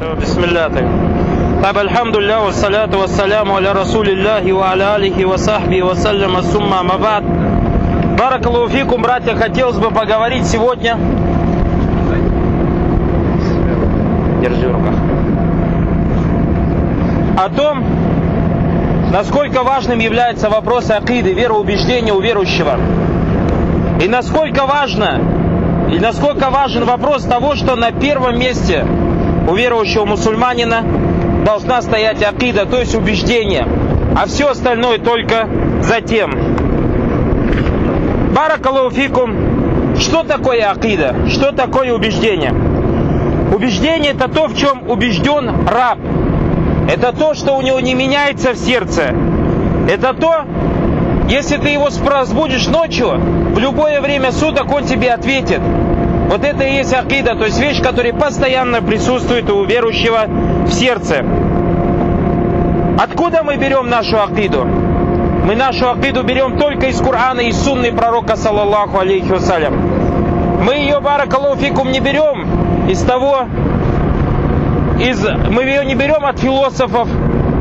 بسم الله طيب الحمد لله والصلاة والسلام على رسول الله وعلى آله وصحبه وسلم ثم ما بعد بارك الله фикум, братья, хотелось бы поговорить сегодня Держи в руках о том, насколько важным является вопрос акиды, вероубеждения у верующего. И насколько важно, и насколько важен вопрос того, что на первом месте у верующего мусульманина должна стоять акида, то есть убеждение, а все остальное только затем. Баракалуфикум, что такое акида? Что такое убеждение? Убеждение это то, в чем убежден раб. Это то, что у него не меняется в сердце. Это то, если ты его разбудишь ночью, в любое время суток он тебе ответит. Вот это и есть акида, то есть вещь, которая постоянно присутствует у верующего в сердце. Откуда мы берем нашу акиду? Мы нашу акиду берем только из Корана и сунны пророка, саллаллаху алейхи вассалям. Мы ее, баракалуфикум, не берем из того, из, мы ее не берем от философов,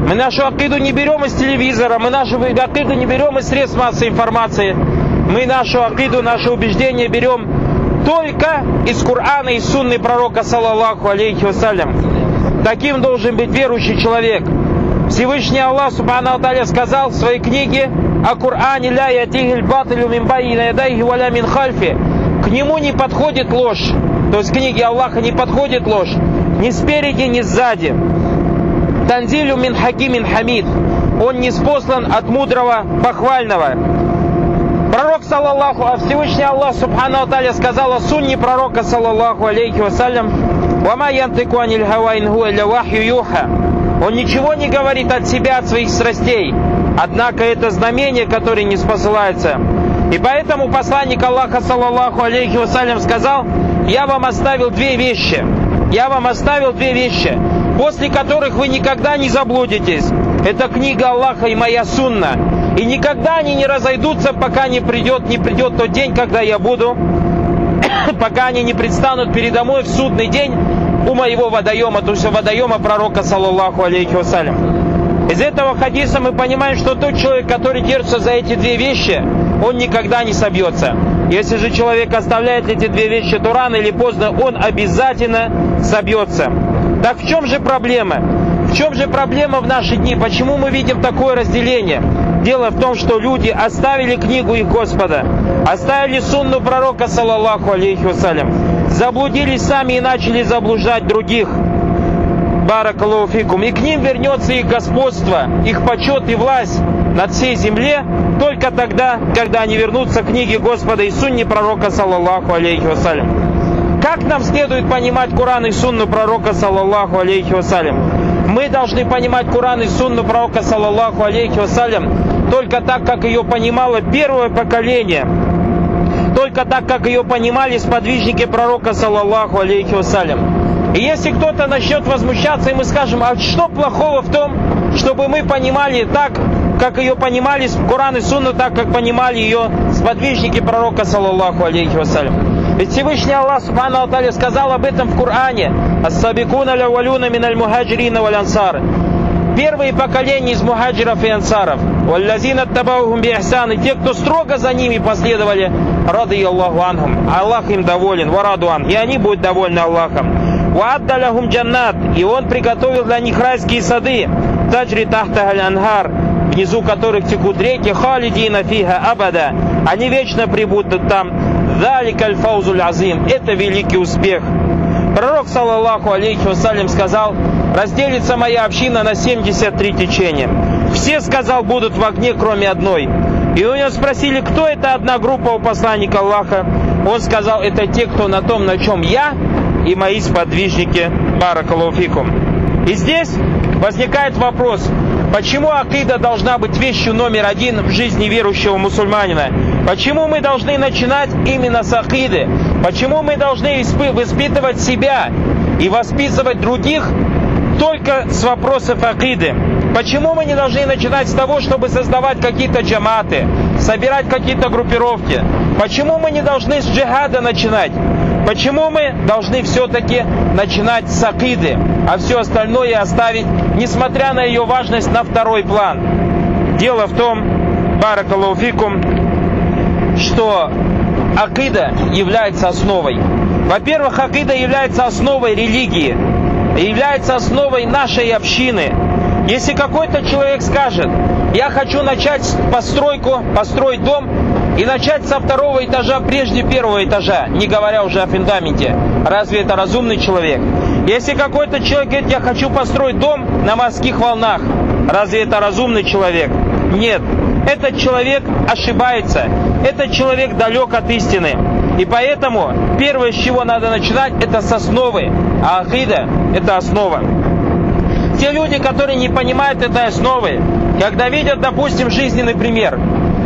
мы нашу акиду не берем из телевизора, мы нашу акиду не берем из средств массовой информации. Мы нашу акиду, наше убеждение берем только из Корана и сунны пророка, саллаллаху алейхи вассалям. Таким должен быть верующий человек. Всевышний Аллах Субхану Аталя сказал в своей книге о Коране «Ля ятихиль батилю мин байна ядайхи валя мин хальфи» К нему не подходит ложь. То есть книге Аллаха не подходит ложь. Ни спереди, ни сзади. Танзилю мин хакимин хамид. Он не спослан от мудрого, похвального. Пророк, саллаллаху, а Всевышний Аллах, субхану Аталя, сказал о сунне пророка, саллаллаху алейхи вассалям, «Вама янтыку аниль хавайн хуэля вахью юха». Он ничего не говорит от себя, от своих страстей. Однако это знамение, которое не спосылается. И поэтому посланник Аллаха, саллаллаху алейхи вассалям, сказал, «Я вам оставил две вещи. Я вам оставил две вещи, после которых вы никогда не заблудитесь. Это книга Аллаха и моя сунна. И никогда они не разойдутся, пока не придет, не придет тот день, когда я буду, пока они не предстанут передо мной в судный день у моего водоема, то есть водоема пророка, саллаллаху алейхи вассалям. Из этого хадиса мы понимаем, что тот человек, который держится за эти две вещи, он никогда не собьется. Если же человек оставляет эти две вещи, то рано или поздно он обязательно собьется. Так в чем же проблема? В чем же проблема в наши дни? Почему мы видим такое разделение? Дело в том, что люди оставили книгу их Господа, оставили сунну пророка, саллаллаху алейхи вассалям, заблудились сами и начали заблуждать других. Баракалуфикум. И к ним вернется их господство, их почет и власть над всей земле только тогда, когда они вернутся к книге Господа и сунне пророка, саллаллаху алейхи вассалям. Как нам следует понимать Куран и сунну пророка, саллаллаху алейхи вассалям? Мы должны понимать Куран и сунну пророка, саллаллаху алейхи вассалям, только так, как ее понимало первое поколение, только так, как ее понимали сподвижники пророка, саллаллаху алейхи вассалям. И если кто-то начнет возмущаться, и мы скажем, а что плохого в том, чтобы мы понимали так, как ее понимали Коран и Сунна, так как понимали ее сподвижники пророка, саллаллаху алейхи вассалям. Ведь Всевышний Аллах Субхану Алталя сказал об этом в Коране. «Ас-сабикуна ля валюна миналь мухаджирина валь ансар» первые поколения из мухаджиров и ансаров. Валлазина табаухум биахсан. И те, кто строго за ними последовали, рады Аллаху анхум. Аллах им доволен, варадуан. И они будут довольны Аллахом. Вааддаляхум джаннат. И он приготовил для них райские сады. Таджри тахта анхар внизу которых текут реки, халидина фиха абада. Они вечно прибудут там. Далик аль-фаузуль азим. Это великий успех. Пророк, саллаллаху алейхи вассалям, сказал, разделится моя община на 73 течения. Все, сказал, будут в огне, кроме одной. И у него спросили, кто это одна группа у посланника Аллаха. Он сказал, это те, кто на том, на чем я и мои сподвижники. Баракалуфикум. И здесь возникает вопрос, почему акида должна быть вещью номер один в жизни верующего мусульманина? Почему мы должны начинать именно с акиды? Почему мы должны воспитывать себя и воспитывать других только с вопросов акиды. Почему мы не должны начинать с того, чтобы создавать какие-то джаматы, собирать какие-то группировки? Почему мы не должны с джихада начинать? Почему мы должны все-таки начинать с акиды, а все остальное оставить, несмотря на ее важность, на второй план? Дело в том, баракалуфикум, что акида является основой. Во-первых, акида является основой религии, является основой нашей общины. Если какой-то человек скажет, я хочу начать постройку, построить дом и начать со второго этажа прежде первого этажа, не говоря уже о фундаменте, разве это разумный человек? Если какой-то человек говорит, я хочу построить дом на морских волнах, разве это разумный человек? Нет, этот человек ошибается, этот человек далек от истины. И поэтому первое, с чего надо начинать, это с основы. А ахида – это основа. Те люди, которые не понимают этой основы, когда видят, допустим, жизненный пример,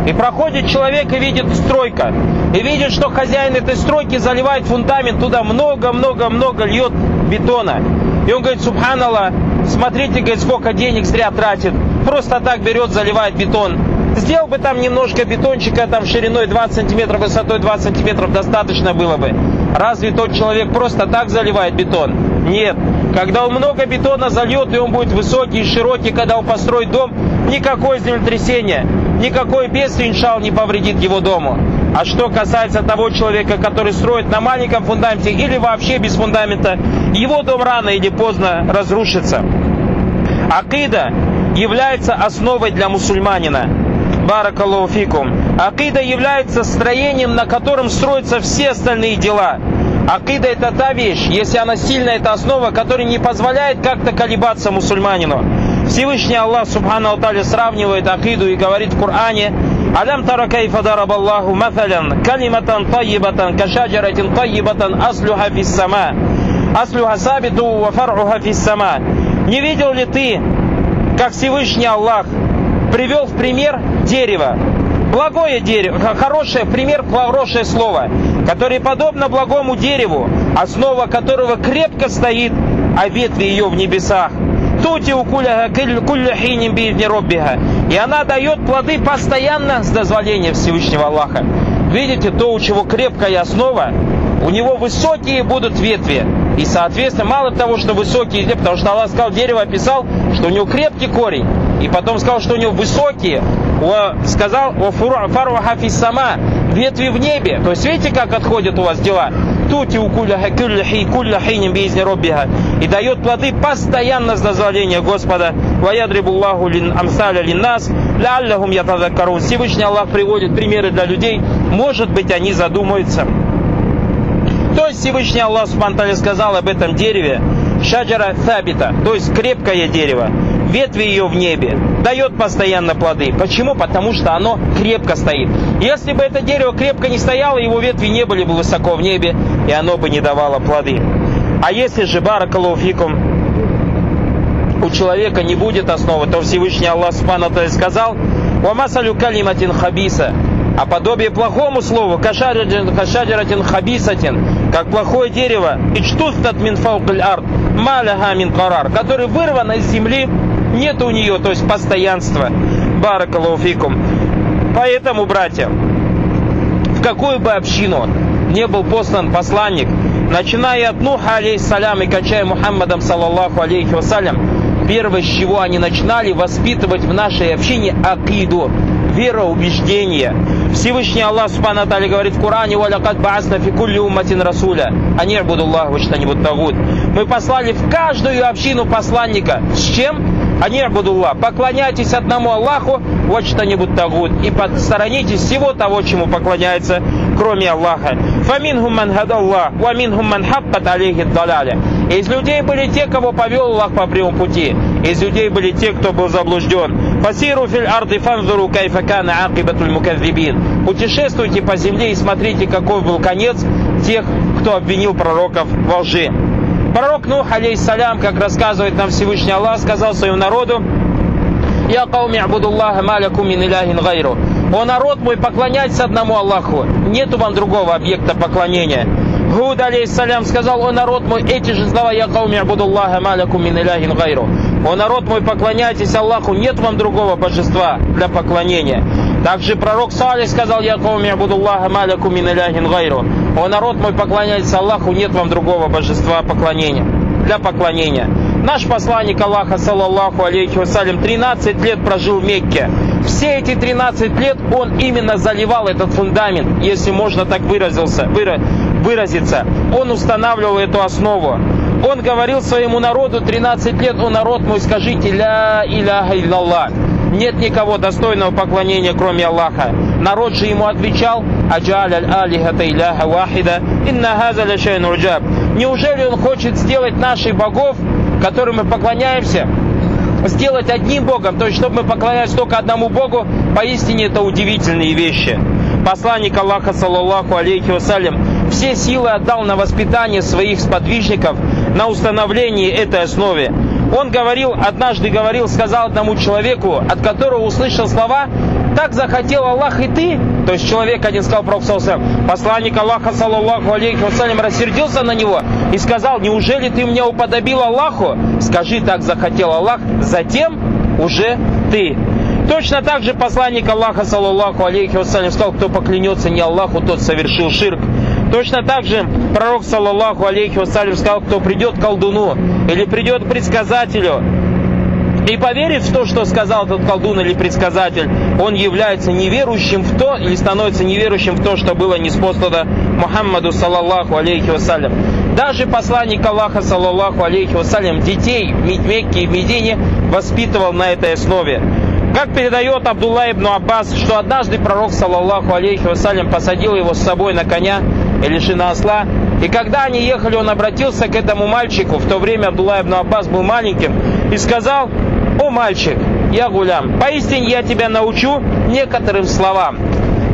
и проходит человек и видит стройка, и видит, что хозяин этой стройки заливает фундамент, туда много-много-много льет бетона. И он говорит, субханаллах, смотрите, говорит, сколько денег зря тратит, просто так берет, заливает бетон. Сделал бы там немножко бетончика, там шириной 20 сантиметров, высотой 20 сантиметров, достаточно было бы. Разве тот человек просто так заливает бетон? Нет. Когда он много бетона зальет, и он будет высокий и широкий, когда он построит дом, никакое землетрясение, никакой бедствие, иншалл, не повредит его дому. А что касается того человека, который строит на маленьком фундаменте или вообще без фундамента, его дом рано или поздно разрушится. Акида является основой для мусульманина. Баракаллаху фикум. Акида является строением, на котором строятся все остальные дела. Акида это та вещь, если она сильная, это основа, которая не позволяет как-то колебаться мусульманину. Всевышний Аллах Субхану Алталя сравнивает акиду и говорит в Коране, «Алям тара кайфа дарабаллаху маталян, калиматан тайибатан, кашаджаратин тайибатан, аслюха фис сама, аслюха сабиту ва фар'уха фис сама». Не видел ли ты, как Всевышний Аллах привел в пример дерево, благое дерево, хорошее, пример, хорошее слово, которое подобно благому дереву, основа которого крепко стоит, а ветви ее в небесах. Тути у куля хиним роббиха. И она дает плоды постоянно с дозволения Всевышнего Аллаха. Видите, то, у чего крепкая основа, у него высокие будут ветви. И, соответственно, мало того, что высокие, потому что Аллах сказал, дерево описал, что у него крепкий корень. И потом сказал, что у него высокие, сказал, фаруха сама, ветви в небе. То есть, видите, как отходят у вас дела? Тути у кулля хиним бизни роббиха. И дает плоды постоянно с дозволения Господа. Ваядрибуллаху лин амсаля лин нас, лялляхум ятадакарун. Всевышний Аллах приводит примеры для людей. Может быть, они задумаются. То есть Всевышний Аллах Субтитры сказал об этом дереве, шаджара табита, то есть крепкое дерево, ветви ее в небе, дает постоянно плоды. Почему? Потому что оно крепко стоит. Если бы это дерево крепко не стояло, его ветви не были бы высоко в небе, и оно бы не давало плоды. А если же баракалуфикум у человека не будет основы, то Всевышний Аллах Субхану сказал, «Вамасалю калиматин хабиса» а подобие плохому слову кашаджаратин хабисатин, как плохое дерево, ичтустат мин фаукль арт, маляха мин который вырван из земли, нет у нее, то есть постоянства. Баракалуфикум. Поэтому, братья, в какую бы общину не был послан посланник, начиная от Нуха, алейхиссалям, и кончая Мухаммадом, саллаллаху алейхи вассалям, первое, с чего они начинали воспитывать в нашей общине акиду, вероубеждение. Всевышний Аллах Субхану Тали говорит в Коране, «Валякат баасна фи кулли умматин расуля». А не Аллах, что-нибудь тагут. Мы послали в каждую общину посланника. С чем? Они Аллах. Поклоняйтесь одному Аллаху, вот что-нибудь тагут. И посторонитесь всего того, чему поклоняется, кроме Аллаха. Фаминхум ман хадаллах, ваминхум ман хаккат алейхи далаля. Из людей были те, кого повел Аллах по прямому пути. Из людей были те, кто был заблужден. Фасиру фил арды фанзуру кайфа кана акибатуль мукадзибин. Путешествуйте по земле и смотрите, какой был конец тех, кто обвинил пророков во лжи. Пророк Нух, алейхиссалям, как рассказывает нам Всевышний Аллах, сказал своему народу, «Я кауми абудуллаха малякум мин иляхин гайру». «О народ мой, поклоняйтесь одному Аллаху, нету вам другого объекта поклонения». Худ, алейхиссалям, сказал, о народ мой, эти же слова, я кауми абудуллаха малякум мин иляхин гайру. О народ мой, поклоняйтесь Аллаху, нет вам другого божества для поклонения. Также пророк Салих сказал, я кауми абудуллаха малякум мин гайру. О народ мой, поклоняйтесь Аллаху, нет вам другого божества поклонения, для поклонения. Наш посланник Аллаха, саллаллаху алейхи вассалям, 13 лет прожил в Мекке. Все эти 13 лет он именно заливал этот фундамент, если можно так выразился, выра, выразиться. Он устанавливал эту основу. Он говорил своему народу 13 лет, о народ мой, скажите ля иляха илlallah. Нет никого достойного поклонения, кроме Аллаха. Народ же ему отвечал, аджаль аль алихата иляха вахида, инна хаза Неужели он хочет сделать наших богов которым мы поклоняемся, сделать одним Богом, то есть чтобы мы поклонялись только одному Богу, поистине это удивительные вещи. Посланник Аллаха, саллаллаху алейхи вассалям, все силы отдал на воспитание своих сподвижников, на установление этой основы. Он говорил, однажды говорил, сказал одному человеку, от которого услышал слова, так захотел Аллах и ты, то есть человек один сказал Пророк посланник Аллаха, саллаллаху алейхи вассалям, рассердился на него и сказал, неужели ты меня уподобил Аллаху? Скажи, так захотел Аллах, затем уже ты. Точно так же посланник Аллаха, саллаллаху алейхи вассалям, сказал, кто поклянется не Аллаху, тот совершил ширк. Точно так же пророк, саллаллаху алейхи вассалям, сказал, кто придет к колдуну или придет к предсказателю, и поверит в то, что сказал этот колдун или предсказатель, он является неверующим в то, или становится неверующим в то, что было неспослано Мухаммаду, саллаллаху алейхи вассалям. Даже посланник Аллаха, саллаллаху алейхи вассалям, детей в Мекке и в Медине воспитывал на этой основе. Как передает Абдулла ибн Аббас, что однажды пророк, саллаллаху алейхи вассалям, посадил его с собой на коня или на осла, и когда они ехали, он обратился к этому мальчику, в то время Абдулла ибн Аббас был маленьким, и сказал, «О мальчик, я гулям, поистине я тебя научу некоторым словам.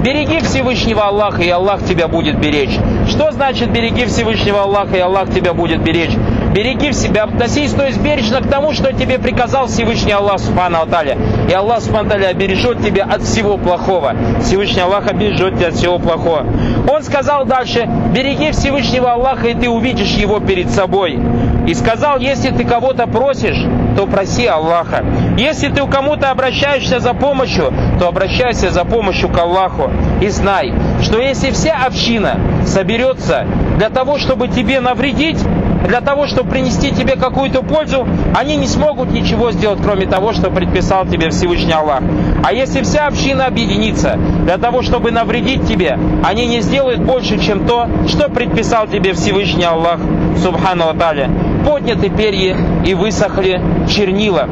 Береги Всевышнего Аллаха, и Аллах тебя будет беречь. Что значит береги Всевышнего Аллаха, и Аллах тебя будет беречь? Береги в себя, относись, то есть бережно к тому, что тебе приказал Всевышний Аллах Субхану Аталя. И Аллах Субхану Аталя бережет тебя от всего плохого. Всевышний Аллах бережет тебя от всего плохого. Он сказал дальше, береги Всевышнего Аллаха, и ты увидишь его перед собой. И сказал, если ты кого-то просишь, то проси Аллаха. Если ты у кому-то обращаешься за помощью, то обращайся за помощью к Аллаху. И знай, что если вся община соберется для того, чтобы тебе навредить, для того, чтобы принести тебе какую-то пользу, они не смогут ничего сделать, кроме того, что предписал тебе Всевышний Аллах. А если вся община объединится для того, чтобы навредить тебе, они не сделают больше, чем то, что предписал тебе Всевышний Аллах, Субхану Аталя. Подняты перья и высохли чернила.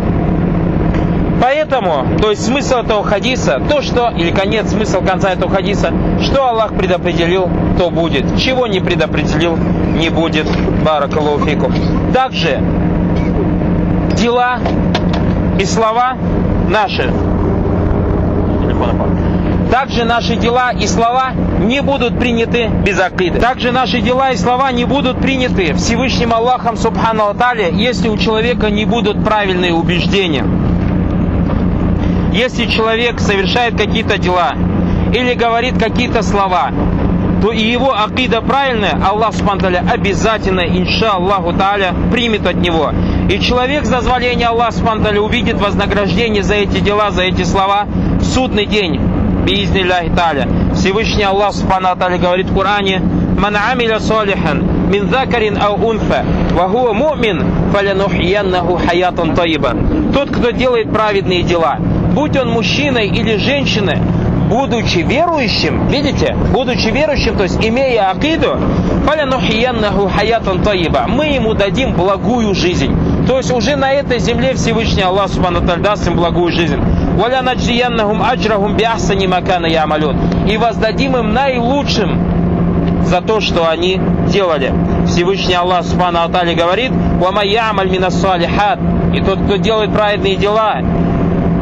Поэтому, то есть смысл этого хадиса, то что, или конец, смысл конца этого хадиса, что Аллах предопределил, то будет. Чего не предопределил, не будет. Баракалуфикум. Также дела и слова наши. Также наши дела и слова не будут приняты без акиды. Также наши дела и слова не будут приняты Всевышним Аллахом Субхану Атале, если у человека не будут правильные убеждения. Если человек совершает какие-то дела или говорит какие-то слова, то и его акида правильная, Аллах Субтитры обязательно, инша Аллаху Тааля, примет от него. И человек с дозволения Аллаха Субтитры увидит вознаграждение за эти дела, за эти слова в судный день. Биизнилляхи Тааля. Всевышний Аллах Субтитры говорит в Коране, «Ман амиля салихан мин закарин ау унфа, ва хуа му'мин, фалянухьяннаху хаятан таиба». Тот, кто делает праведные дела, будь он мужчиной или женщиной, будучи верующим, видите, будучи верующим, то есть имея акиду, хаятан таиба, мы ему дадим благую жизнь. То есть уже на этой земле Всевышний Аллах Субхану даст им благую жизнь. Валя наджияннахум аджрахум макана ямалюн. И воздадим им наилучшим за то, что они делали. Всевышний Аллах Субхану Атали говорит, «Вама ямаль минас И тот, кто делает праведные дела,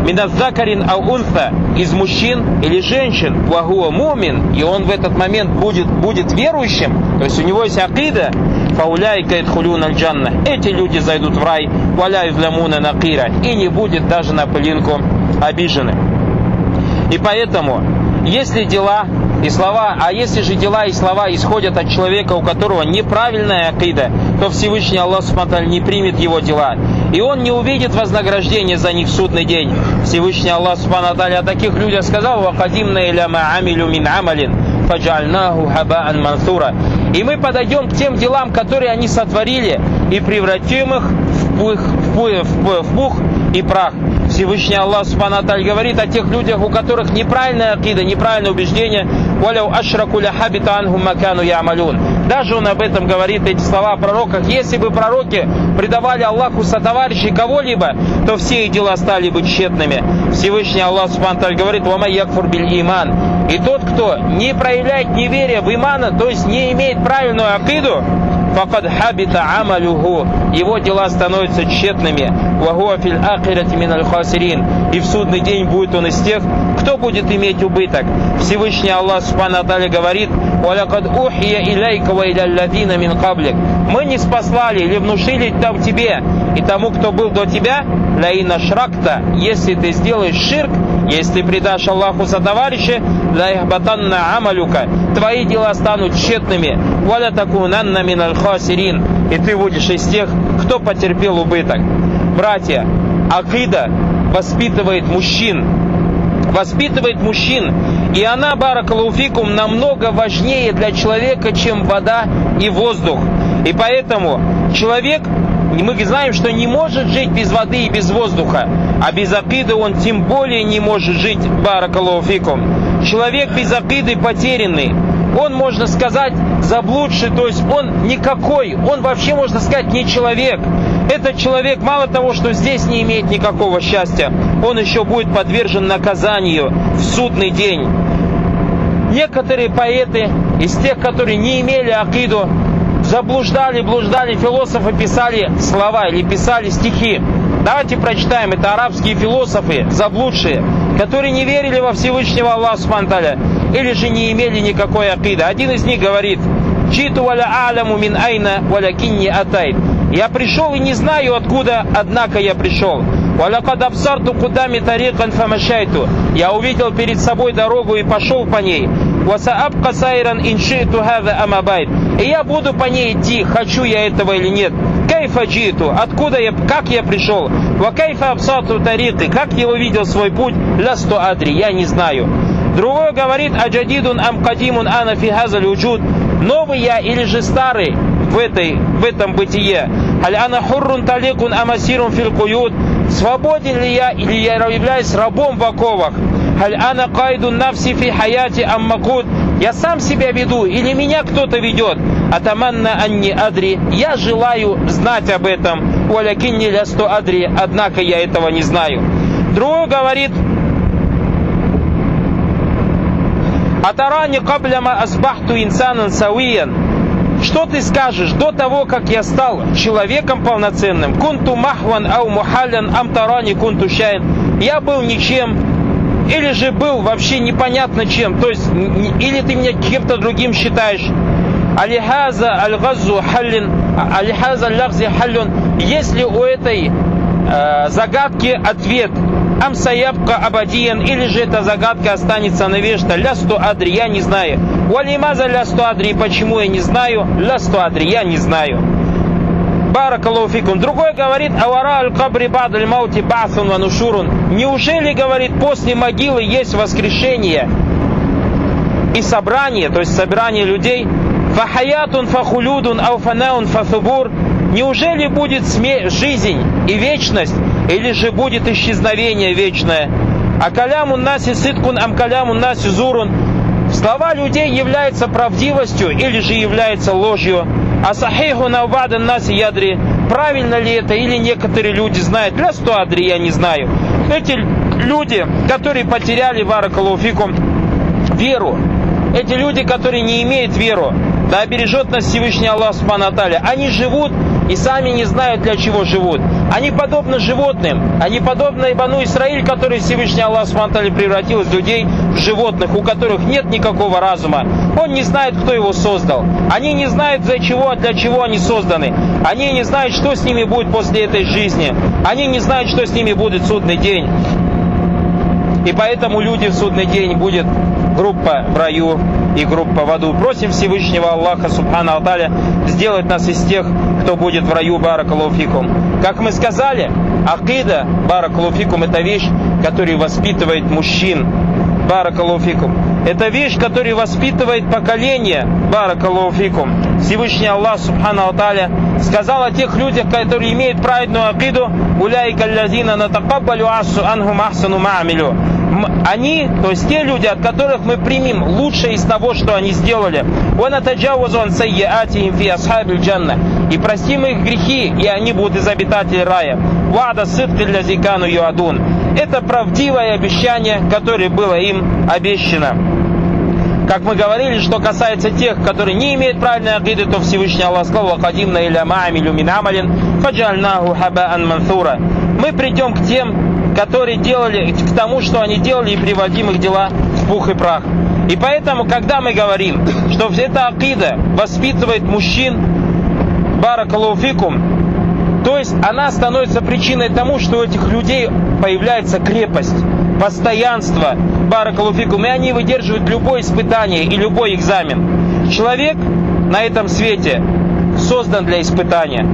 миназакарин ау унфа. Из мужчин или женщин, вагуа мумин, и он в этот момент будет, будет верующим, то есть у него есть акида, фауляйка идхулюн аль-джанна. Эти люди зайдут в рай, валя изламуна накира, и не будет даже на пылинку обижены. И поэтому, если дела и слова, а если же дела и слова исходят от человека, у которого неправильная акида, то Всевышний Аллах Субтитры не примет его дела. И он не увидит вознаграждения за них в судный день. Всевышний Аллах Субтитры о таких людях сказал, «Вакадимна иля ма амилю мин амалин, фаджальнаху хабаан мансура». И мы подойдем к тем делам, которые они сотворили, и превратим их в пух, в пух, в пух, в пух и прах. Всевышний Аллах Субхану говорит о тех людях, у которых неправильная акида, неправильное убеждение. «Валяу ашраку хабита анхум макану ямалюн». Даже он об этом говорит, эти слова о пророках. Если бы пророки предавали Аллаху сотоварищей кого-либо, то все их дела стали бы тщетными. Всевышний Аллах Субхану говорит «Вама якфур биль иман». И тот, кто не проявляет неверие в имана, то есть не имеет правильную акиду, факад хабита амалюху, его дела становятся тщетными. Вахуа филь ахирати мин хасирин. И в судный день будет он из тех, кто будет иметь убыток. Всевышний Аллах Субхану говорит, «Валякад ухия иляйка ва иля мин каблик». Мы не спаслали или внушили там тебе и тому, кто был до тебя, лаина шракта, если ты сделаешь ширк, если предашь Аллаху за ла ихбатанна амалюка, твои дела станут тщетными, валя такунанна миналь хасирин, и ты будешь из тех, кто потерпел убыток. Братья, акида воспитывает мужчин, воспитывает мужчин, и она, баракалуфикум, намного важнее для человека, чем вода и воздух. И поэтому человек мы знаем, что не может жить без воды и без воздуха, а без акиды он тем более не может жить, баракалуфикум. Человек без акиды потерянный, он, можно сказать, заблудший, то есть он никакой, он вообще, можно сказать, не человек. Этот человек мало того, что здесь не имеет никакого счастья, он еще будет подвержен наказанию в судный день. Некоторые поэты из тех, которые не имели акиду, заблуждали, блуждали, философы писали слова или писали стихи. Давайте прочитаем, это арабские философы, заблудшие, которые не верили во Всевышнего Аллаха Субтитры или же не имели никакой акиды. Один из них говорит, «جئت ولا أعلم من أين ولكني أتيت». Я пришел и не знаю откуда, однако я пришел. «ولقد أبصرت قدامي طريقا فمشيت». Я увидел перед собой дорогу и пошел по ней. «وسأبقى سائرا إن شئت هذا أم أبيت». И я буду по ней идти, хочу я этого или нет. كيف جئت, откуда я, как я пришел. وكيف أبصرت طريقي, как я увидел свой путь, لست أدري, я не знаю. Другой говорит, аджадидун ам кадимун ана фи хазаль уджуд. Новый я или же старый в, этой, в этом бытие. Аль ана хуррун таликун амасирун фил куют. Свободен ли я или я являюсь рабом в оковах? Аль ана кайдун нафси фи хаяти аммакут. Я сам себя веду или меня кто-то ведет? Атаманна анни адри. Я желаю знать об этом. Валякинни лясту адри. Однако я этого не знаю. Другой говорит, Атарани кабляма асбахту инсанан сауиян. Что ты скажешь до того, как я стал человеком полноценным? Кунту махван ау мухалян амтарани кунту шайн. Я был ничем, или же был вообще непонятно чем. То есть, или ты меня кем-то другим считаешь. Алихаза аль-газу халлин, алихаза аль халлин. Если у этой э, загадки ответ Амсаябка Абадиен, или же эта загадка останется навечно. Лясту Адри, я не знаю. Валимаза лясту Адри, почему я не знаю? Лясту Адри, я не знаю. Баракалуфикум. Другой говорит, Авара аль-Кабри бадаль маути баасун ванушурун. Неужели, говорит, после могилы есть воскрешение и собрание, то есть собрание людей? Фахаятун фахулюдун ауфанаун фафубур. Неужели будет жизнь и вечность или же будет исчезновение вечное. А калямун наси сыткун ам калямун наси зурун. Слова людей являются правдивостью или же являются ложью. А сахиху навбадан наси ядри. Правильно ли это или некоторые люди знают? Для сто адри я не знаю. Эти люди, которые потеряли варакалуфикум веру, эти люди, которые не имеют веру, да обережет нас Всевышний Аллах Субхану Они живут и сами не знают, для чего живут. Они подобны животным, они подобны Ибану Исраиль, который Всевышний Аллах Субтитры превратил из людей в животных, у которых нет никакого разума. Он не знает, кто его создал. Они не знают, для чего, для чего они созданы. Они не знают, что с ними будет после этой жизни. Они не знают, что с ними будет судный день. И поэтому люди в судный день будут группа в раю и группа в аду. Просим Всевышнего Аллаха Субхану Аталя сделать нас из тех, кто будет в раю Баракалуфикум. Как мы сказали, акида Баракалуфикум это вещь, которая воспитывает мужчин. Баракалуфикум. Это вещь, которая воспитывает поколение. Баракалуфикум. Всевышний Аллах Субхану Аталя сказал о тех людях, которые имеют праведную акиду, уляйка лязина натакаббалю анхум ахсану маамилю они, то есть те люди, от которых мы примем лучшее из того, что они сделали. И простим их грехи, и они будут из обитателей рая. Вада сытки для зикану юадун. Это правдивое обещание, которое было им обещано. Как мы говорили, что касается тех, которые не имеют правильной акиды, то Всевышний Аллах сказал, «Вакадимна иля маамилю мин амалин, фаджальнаху хабаан мансура». Мы придем к тем, которые делали к тому, что они делали, и приводим их дела в пух и прах. И поэтому, когда мы говорим, что эта акида воспитывает мужчин, баракалуфикум, то есть она становится причиной тому, что у этих людей появляется крепость, постоянство, баракалуфикум, и они выдерживают любое испытание и любой экзамен. Человек на этом свете создан для испытания.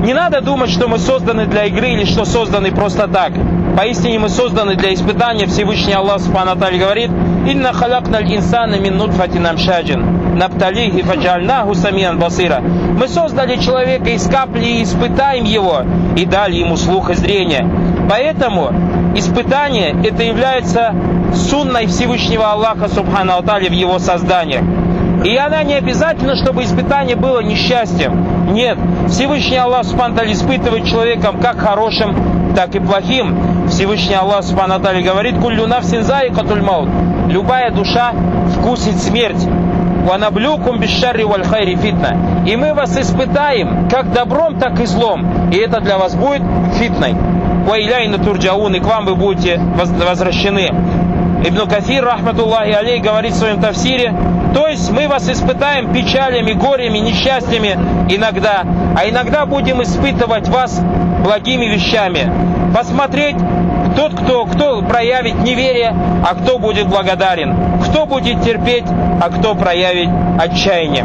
Не надо думать, что мы созданы для игры или что созданы просто так. Поистине мы созданы для испытания. Всевышний Аллах Субхану говорит, «Инна халакналь инсана мин нутфатин амшаджин, напталихи фаджальнаху самиан басира». Мы создали человека из капли и испытаем его, и дали ему слух и зрение. Поэтому испытание это является сунной Всевышнего Аллаха Субхану в его создании. И она не обязательно, чтобы испытание было несчастьем. Нет, Всевышний Аллах Субхану испытывает человеком как хорошим, так и плохим. Всевышний Аллах Субхану говорит, «Куллю навсин заикатуль маут». Любая душа вкусит смерть. «Ванаблюкум бишшарри валь хайри фитна». И мы вас испытаем как добром, так и злом. И это для вас будет фитной. «Ваиляйна турджаун» и к вам вы будете возвращены. Ибн Кафир, рахматуллахи алей, говорит в своем тафсире, то есть мы вас испытаем печалями, горями, несчастьями иногда, а иногда будем испытывать вас благими вещами. Посмотреть, тот, кто, кто проявит неверие, а кто будет благодарен. Кто будет терпеть, а кто проявит отчаяние.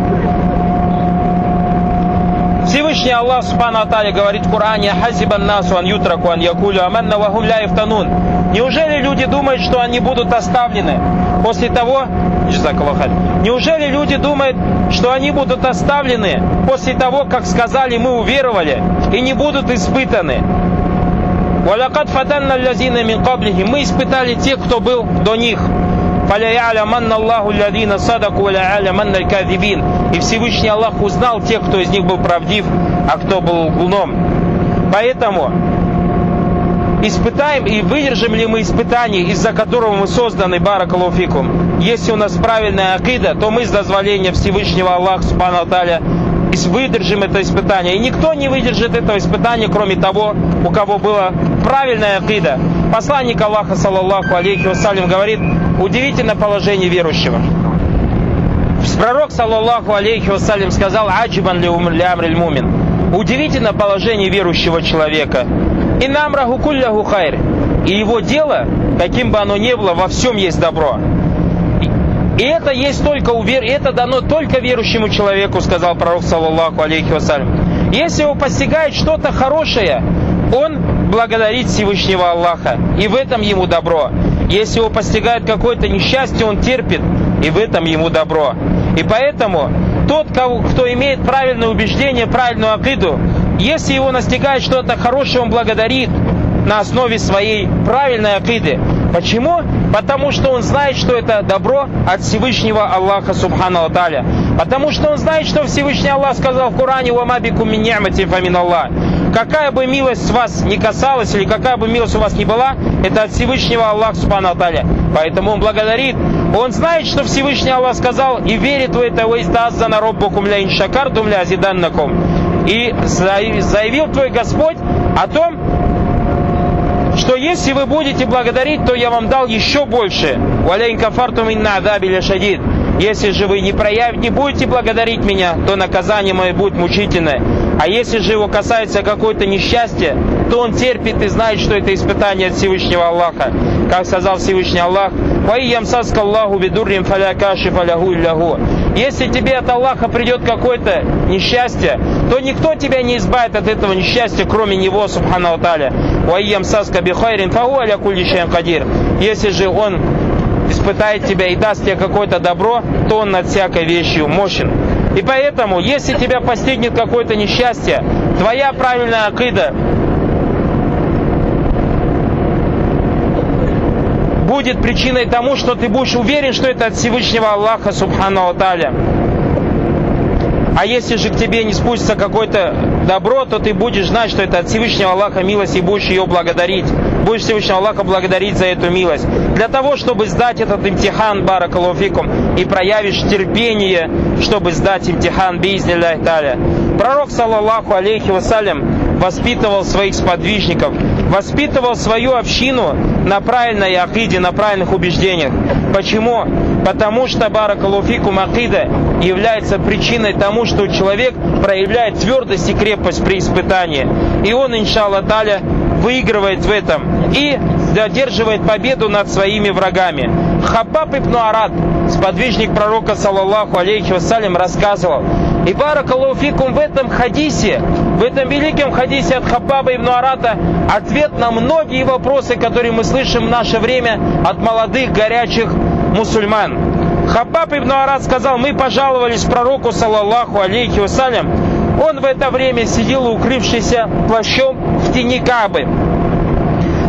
Всевышний Аллах Субхану Аталя говорит в Коране «Хасибан насу ан ютраку ан якулю аманна вахум ля Неужели люди думают, что они будут оставлены после того, неужели люди думают, что они будут оставлены после того, как сказали, мы уверовали, и не будут испытаны? Валякат фатанна лязина мин. Мы испытали тех, кто был до них. И Всевышний Аллах узнал тех, кто из них был правдив, а кто был лгуном. Поэтому испытаем и выдержим ли мы испытание, из-за которого мы созданы, баракалуфикум. Если у нас правильная акида, то мы с дозволения Всевышнего Аллаха Субхану Аталя выдержим это испытание. И никто не выдержит этого испытания, кроме того, у кого была правильная акида. Посланник Аллаха, саллаллаху алейхи вассалям, говорит, удивительное положение верующего. Пророк, саллаллаху алейхи вассалям, сказал, аджибан ли амриль мумин. Удивительно положение верующего человека. И намраху кулляху хайр. И его дело, каким бы оно ни было, во всем есть добро. И это есть только у вер... это дано только верующему человеку, сказал пророк, саллаллаху алейхи вассалям. Если его постигает что-то хорошее, он благодарит Всевышнего Аллаха, и в этом ему добро. Если его постигает какое-то несчастье, он терпит, и в этом ему добро. И поэтому тот, кто имеет правильное убеждение, правильную акиду, если его настигает что-то хорошее, он благодарит на основе своей правильной акиды. Почему? Потому что он знает, что это добро от Всевышнего Аллаха Субхану Аталя. Потому что он знает, что Всевышний Аллах сказал в Коране «Вамабику миньямати фамин Аллах». Какая бы милость вас не касалась, или какая бы милость у вас не была, это от Всевышнего Аллаха Субхану Аталя. Поэтому он благодарит. Он знает, что Всевышний Аллах сказал, и верит в это «Вайздазза на роббукум ля иншакартум ля азиданнакум» и заявил твой Господь о том, что если вы будете благодарить, то я вам дал еще больше. Валяйн кафартум инна. Если же вы не, прояв... не будете благодарить меня, то наказание мое будет мучительное. А если же его касается какое-то несчастье, то он терпит и знает, что это испытание от Всевышнего Аллаха. Как сказал Всевышний Аллах, «Ваиямсаска Аллаху бидуррим фаля кашиф аляху илляху». Если тебе от Аллаха придет какое-то несчастье, то никто тебя не избавит от этого несчастья, кроме Него, Субхану Аталя. «Ваиямсаска бихайрин фаху аля кулли кадир». Если же Он испытает тебя и даст тебе какое-то добро, то Он над всякой вещью мощен. И поэтому, если тебя постигнет какое-то несчастье, твоя правильная акида будет причиной тому, что ты будешь уверен, что это от Всевышнего Аллаха, Субхану Аталя. А если же к тебе не спустится какое-то добро, то ты будешь знать, что это от Всевышнего Аллаха милость и будешь ее благодарить. Будешь Всевышнего Аллаха благодарить за эту милость. Для того, чтобы сдать этот имтихан, баракалуфикум, и проявишь терпение, чтобы сдать имтихан, бизнилля таля. Пророк, саллаллаху алейхи вассалям, воспитывал своих сподвижников, воспитывал свою общину на правильной акиде, на правильных убеждениях. Почему? Потому что баракалуфикум акида является причиной тому, что человек проявляет твердость и крепость при испытании. И он, иншаллах таля, выигрывает в этом и задерживает победу над своими врагами. Хаббаб ибн Арад, сподвижник пророка, саллаллаху алейхи вассалям, рассказывал, и баракалуфикум в этом хадисе, в этом великом хадисе от Хаббаба ибн Арата ответ на многие вопросы, которые мы слышим в наше время от молодых горячих мусульман. Хаббаб ибн Арат сказал, мы пожаловались пророку, саллаллаху алейхи вассалям, он в это время сидел укрывшийся плащом в тени Кабы.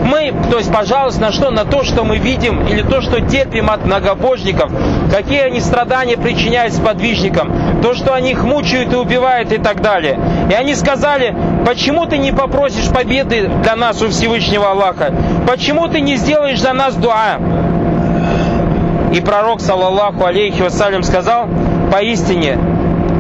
Мы, то есть, пожалуйста, на что? На то, что мы видим, или то, что терпим от многобожников, какие они страдания причиняют сподвижникам, то, что они их мучают и убивают и так далее. И они сказали, почему ты не попросишь победы для нас у Всевышнего Аллаха? Почему ты не сделаешь за нас дуа? И пророк, саллаллаху алейхи вассалям, сказал, поистине,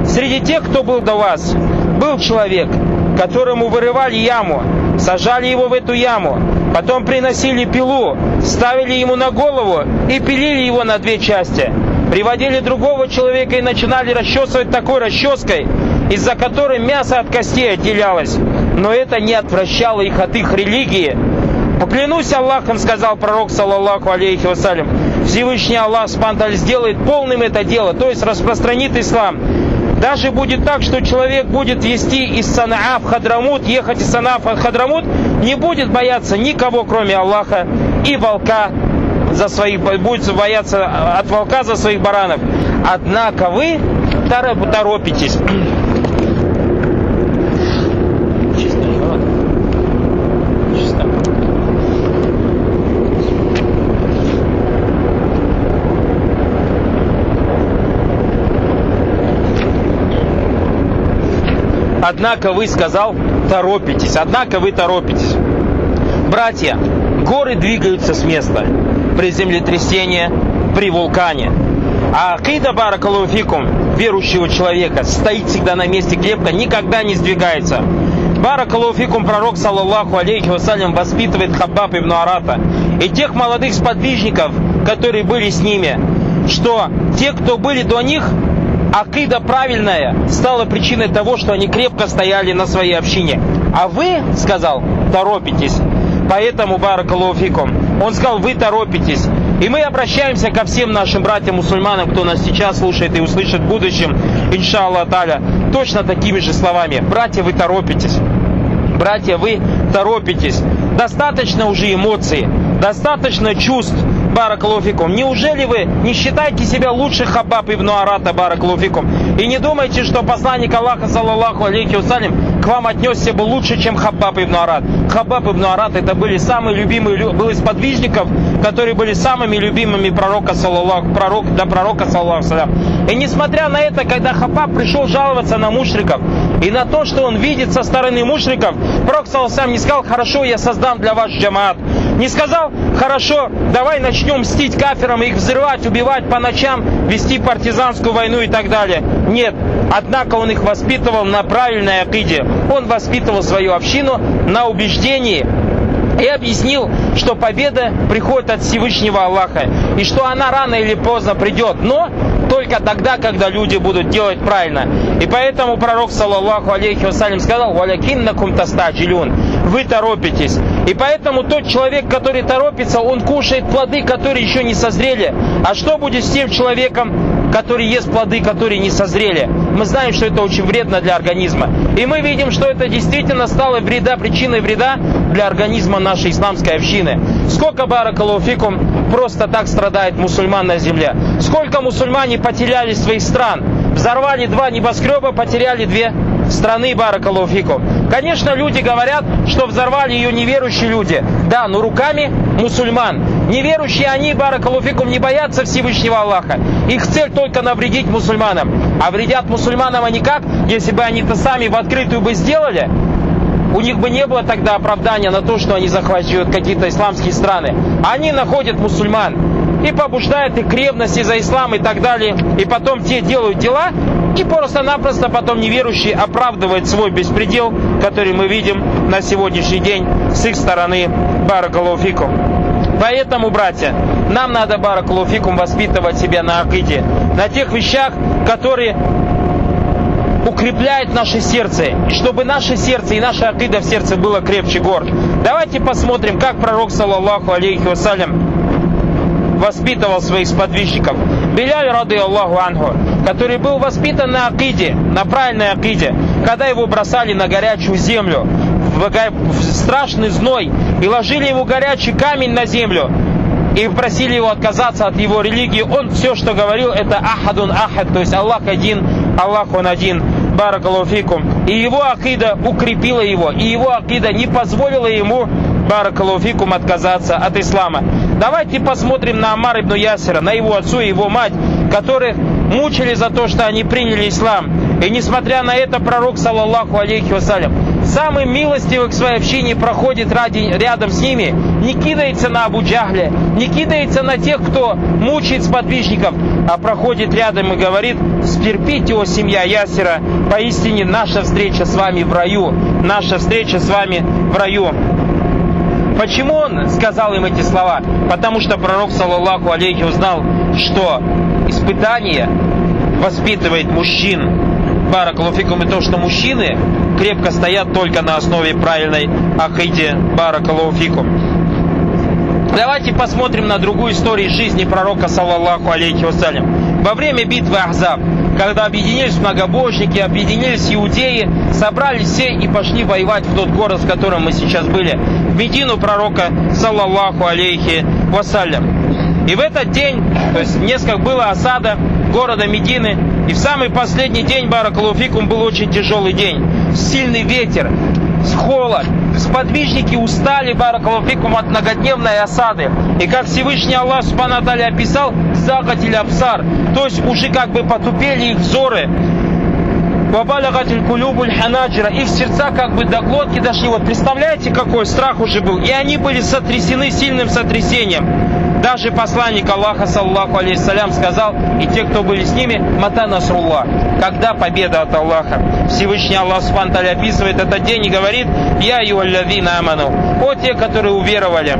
среди тех, кто был до вас, был человек, которому вырывали яму, сажали его в эту яму, потом приносили пилу, ставили ему на голову и пилили его на две части. Приводили другого человека и начинали расчесывать такой расческой, из-за которой мясо от костей отделялось. Но это не отвращало их от их религии. Поклянусь Аллахом, сказал пророк, саллаллаху алейхи вассалям, Всевышний Аллах спанталь сделает полным это дело, то есть распространит ислам. Даже будет так, что человек будет вести из Санаа в Хадрамут, ехать из Санаа в Хадрамут, не будет бояться никого, кроме Аллаха, и волка за своих, будет бояться от волка за своих баранов. Однако вы торопитесь. Однако вы, сказал, торопитесь. Однако вы торопитесь. Братья, горы двигаются с места при землетрясении, при вулкане. А акида баракалуфикум верующего человека стоит всегда на месте крепко, никогда не сдвигается. Баракалуфикум пророк, саллаллаху алейхи вассалям, воспитывает Хаббаб ибн Арата и тех молодых сподвижников, которые были с ними, что те, кто были до них, акида правильная стала причиной того, что они крепко стояли на своей общине. А вы, сказал, торопитесь. Поэтому, баракалуфикум, он сказал, вы торопитесь. И мы обращаемся ко всем нашим братьям-мусульманам, кто нас сейчас слушает и услышит в будущем, иншаллах таля, точно такими же словами. Братья, вы торопитесь. Братья, вы торопитесь. Достаточно уже эмоций, достаточно чувств, Баракалуфикум. Неужели вы не считаете себя лучше Хабаб ибн Арата, Баракалуфикум? И не думаете, что посланник Аллаха, саллаллаху алейхи вассалям, к вам отнесся бы лучше, чем Хабаб ибн Арат. Хабаб ибн Арат это были самые любимые, был из подвижников, которые были самыми любимыми пророка, саллаллаху, пророк, до пророка, саллаллаху. И несмотря на это, когда Хабаб пришел жаловаться на мушриков, и на то, что он видит со стороны мушриков, пророк, саллаллаху не сказал, хорошо, я создам для вас джамаат. Не сказал, хорошо, давай начнем мстить каферам, их взрывать, убивать по ночам, вести партизанскую войну и так далее. Нет, однако он их воспитывал на правильной акиде. Он воспитывал свою общину на убеждении и объяснил, что победа приходит от Всевышнего Аллаха, и что она рано или поздно придет. Но только тогда, когда люди будут делать правильно. И поэтому пророк, саллаллаху алейхи вассалям, сказал, «Валякиннакум тастаджилюн» вы торопитесь. И поэтому тот человек, который торопится, он кушает плоды, которые еще не созрели. А что будет с тем человеком, который ест плоды, которые не созрели? Мы знаем, что это очень вредно для организма. И мы видим, что это действительно стало вреда, причиной вреда для организма нашей исламской общины. Сколько баракалуфикум просто так страдает мусульман на земле? Сколько мусульмане потеряли своих стран? Взорвали два небоскреба, потеряли две страны Баракалуфику. Конечно, люди говорят, что взорвали ее неверующие люди. Да, но руками мусульман. Неверующие они, Баракалуфикум, не боятся Всевышнего Аллаха. Их цель только навредить мусульманам. А вредят мусульманам они как? Если бы они-то сами в открытую бы сделали, у них бы не было тогда оправдания на то, что они захватывают какие-то исламские страны. Они находят мусульман и побуждают их к ревности за ислам и так далее. И потом те делают дела, и просто-напросто потом неверующие оправдывают свой беспредел, который мы видим на сегодняшний день с их стороны Баракалуфикум. Поэтому, братья, нам надо Баракалуфикум воспитывать себя на акиде, на тех вещах, которые укрепляют наше сердце, чтобы наше сердце и наша акида в сердце было крепче гор. Давайте посмотрим, как пророк, саллаллаху алейхи вассалям, воспитывал своих сподвижников. Беляль, рады Аллаху Ангу, который был воспитан на акиде, на правильной акиде, когда его бросали на горячую землю, в страшный зной, и ложили его горячий камень на землю, и просили его отказаться от его религии, он все, что говорил, это ахадун ахад, то есть Аллах один, Аллах он один, баракалуфикум. И его акида укрепила его, и его акида не позволила ему, баракалуфикум, отказаться от ислама. Давайте посмотрим на Амар ибн Ясера, на его отцу и его мать, которых мучили за то, что они приняли ислам. И несмотря на это, пророк, саллаллаху алейхи вассалям, самый милостивый к своей общине проходит ради, рядом с ними, не кидается на Абу Джахля, не кидается на тех, кто мучает сподвижников, а проходит рядом и говорит, стерпите, о семья Ясера, поистине наша встреча с вами в раю, наша встреча с вами в раю. Почему он сказал им эти слова? Потому что пророк, саллаллаху алейхи, узнал, что испытание воспитывает мужчин. Баракалуфикум и то, что мужчины крепко стоят только на основе правильной акиде Баракалуфикум. Давайте посмотрим на другую историю жизни пророка, саллаллаху алейхи вассалям. Во время битвы Ахзаб, когда объединились многобожники, объединились иудеи, собрались все и пошли воевать в тот город, в котором мы сейчас были, в Медину пророка, саллаллаху алейхи вассалям. И в этот день, то есть несколько было осада города Медины, и в самый последний день Баракалуфикум был очень тяжелый день. Сильный ветер, холод, сподвижники устали Баракалуфикум от многодневной осады. И как Всевышний Аллах Субхану описал, загатили абсар, то есть уже как бы потупели их взоры, ханаджира. Их сердца как бы до глотки дошли. Вот представляете, какой страх уже был. И они были сотрясены сильным сотрясением. Даже посланник Аллаха, саллаху алейхиссалям, сказал, и те, кто были с ними, мата насруллах. Когда победа от Аллаха? Всевышний Аллах Субханталь описывает этот день и говорит, Я юаллавина аману. О те, которые уверовали.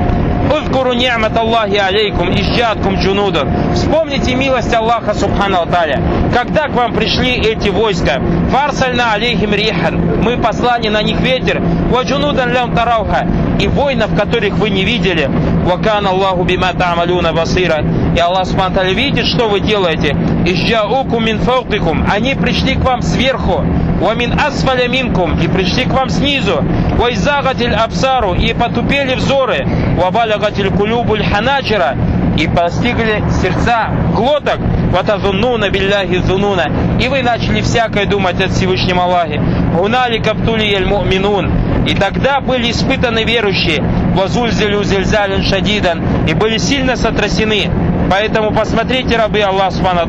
Узкуру ни'мат Аллахи алейкум, ищаткум джунуда. Вспомните милость Аллаха Субхану Таля. Когда к вам пришли эти войска, фарсальна алейхим рихан, мы послали на них ветер, ваджунудан лям тарауха, и воинов, которых вы не видели, вакан Аллаху бима та'амалюна басира. И Аллах Таля видит, что вы делаете. Ищауку мин фаукикум, они пришли к вам сверху, Вамин асфаля минкум, и пришли к вам снизу. Вайзагатиль абсару, и потупели взоры. Вабалягатиль кулюбуль ханачера, и постигли сердца глоток. Ватазуннуна билляхи зунуна. И вы начали всякое думать от Всевышнего Аллахе. Гунали каптули минун. И тогда были испытаны верующие. Вазульзелю зельзалин шадидан. И были сильно сотрясены. Поэтому посмотрите, рабы Аллаха, Субхану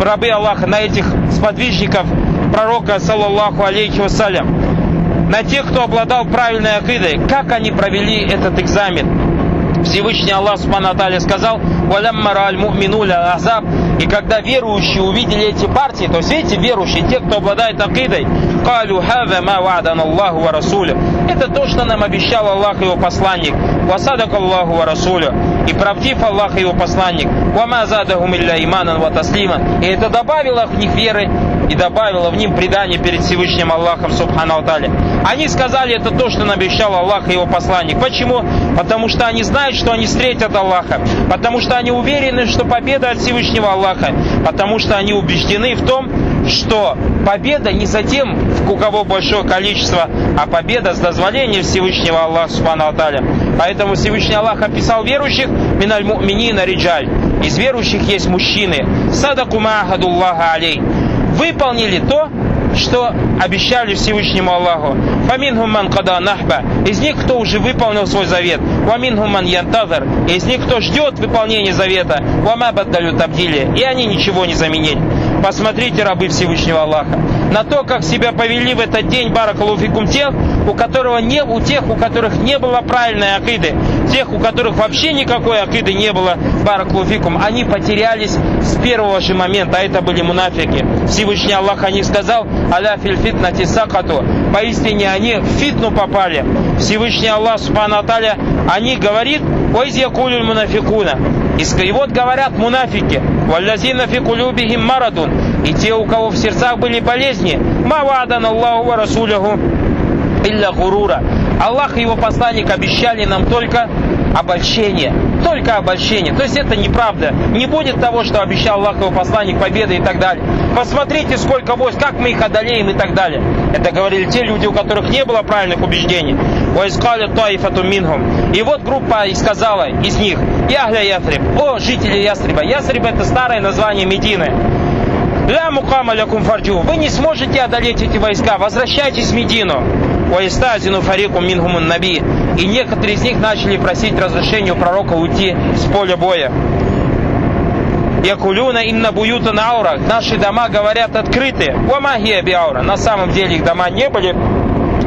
рабы Аллаха, на этих сподвижников пророка, саллаллаху алейхи вассалям, на тех, кто обладал правильной акидой, как они провели этот экзамен. Всевышний Аллах Субхану сказал, «Валямма рааль муминуля азаб», и когда верующие увидели эти партии, то есть эти верующие, те, кто обладает акидой, «Калю хава ма вадан Аллаху ва Расуля». Это то, что нам обещал Аллах и его посланник. «Васадак Аллаху ва Расуля». И правдив Аллах и его посланник. «Вама задахум илля иманан ва таслима». И это добавило к них веры и добавило в ним предание перед Всевышним Аллахом Субхану. Они сказали это то, что обещал Аллах и его посланник. Почему? Потому что они знают, что они встретят Аллаха. Потому что они уверены, что победа от Всевышнего Аллаха. Потому что они убеждены в том, что победа не за тем, у кого большое количество, а победа с дозволения Всевышнего Аллаха Субхану Аталя. Поэтому Всевышний Аллах описал верующих миналь му'минина риджаль. Из верующих есть мужчины. Садаку махадуллаха алей выполнили то, что обещали Всевышнему Аллаху. Фамин ман када нахба. Из них, кто уже выполнил свой завет. Вамин ман янтазар. Из них, кто ждет выполнения завета. Вама баддалю табдили. И они ничего не заменили. Посмотрите, рабы Всевышнего Аллаха, на то, как себя повели в этот день Баракалуфикум тех, у, которого не, у тех, у которых не было правильной акиды, тех, у которых вообще никакой акиды не было Баракалуфикум, они потерялись с первого же момента, а это были мунафики. Всевышний Аллах о них сказал, аля филь фитнати сакату, поистине они в фитну попали. Всевышний Аллах, Субхану Аталя, о них говорит, «Вайз якулюль мунафикуна». И вот говорят мунафики, «Валлазина фи кулюбихим марадун». И те, у кого в сердцах были болезни, «Мавадан Аллаху ва Расуляху илля гурура». Аллах и его посланник обещали нам только обольщение. Только обольщение. То есть это неправда. Не будет того, что обещал Аллах его посланник, победы и так далее. Посмотрите, сколько войск, как мы их одолеем и так далее. Это говорили те люди, у которых не было правильных убеждений. И вот группа и сказала из них, Ягля Ясриб, о жители Ястриба. Ясриб это старое название Медины. Ля мукама лякум фарджу. Вы не сможете одолеть эти войска. Возвращайтесь в Медину. Уайстазину фарику мингумун наби. И некоторые из них начали просить разрешения у пророка уйти с поля боя. Якулюна инна буюта наура. Наши дома, говорят, открыты. Уамахия. На самом деле их дома не были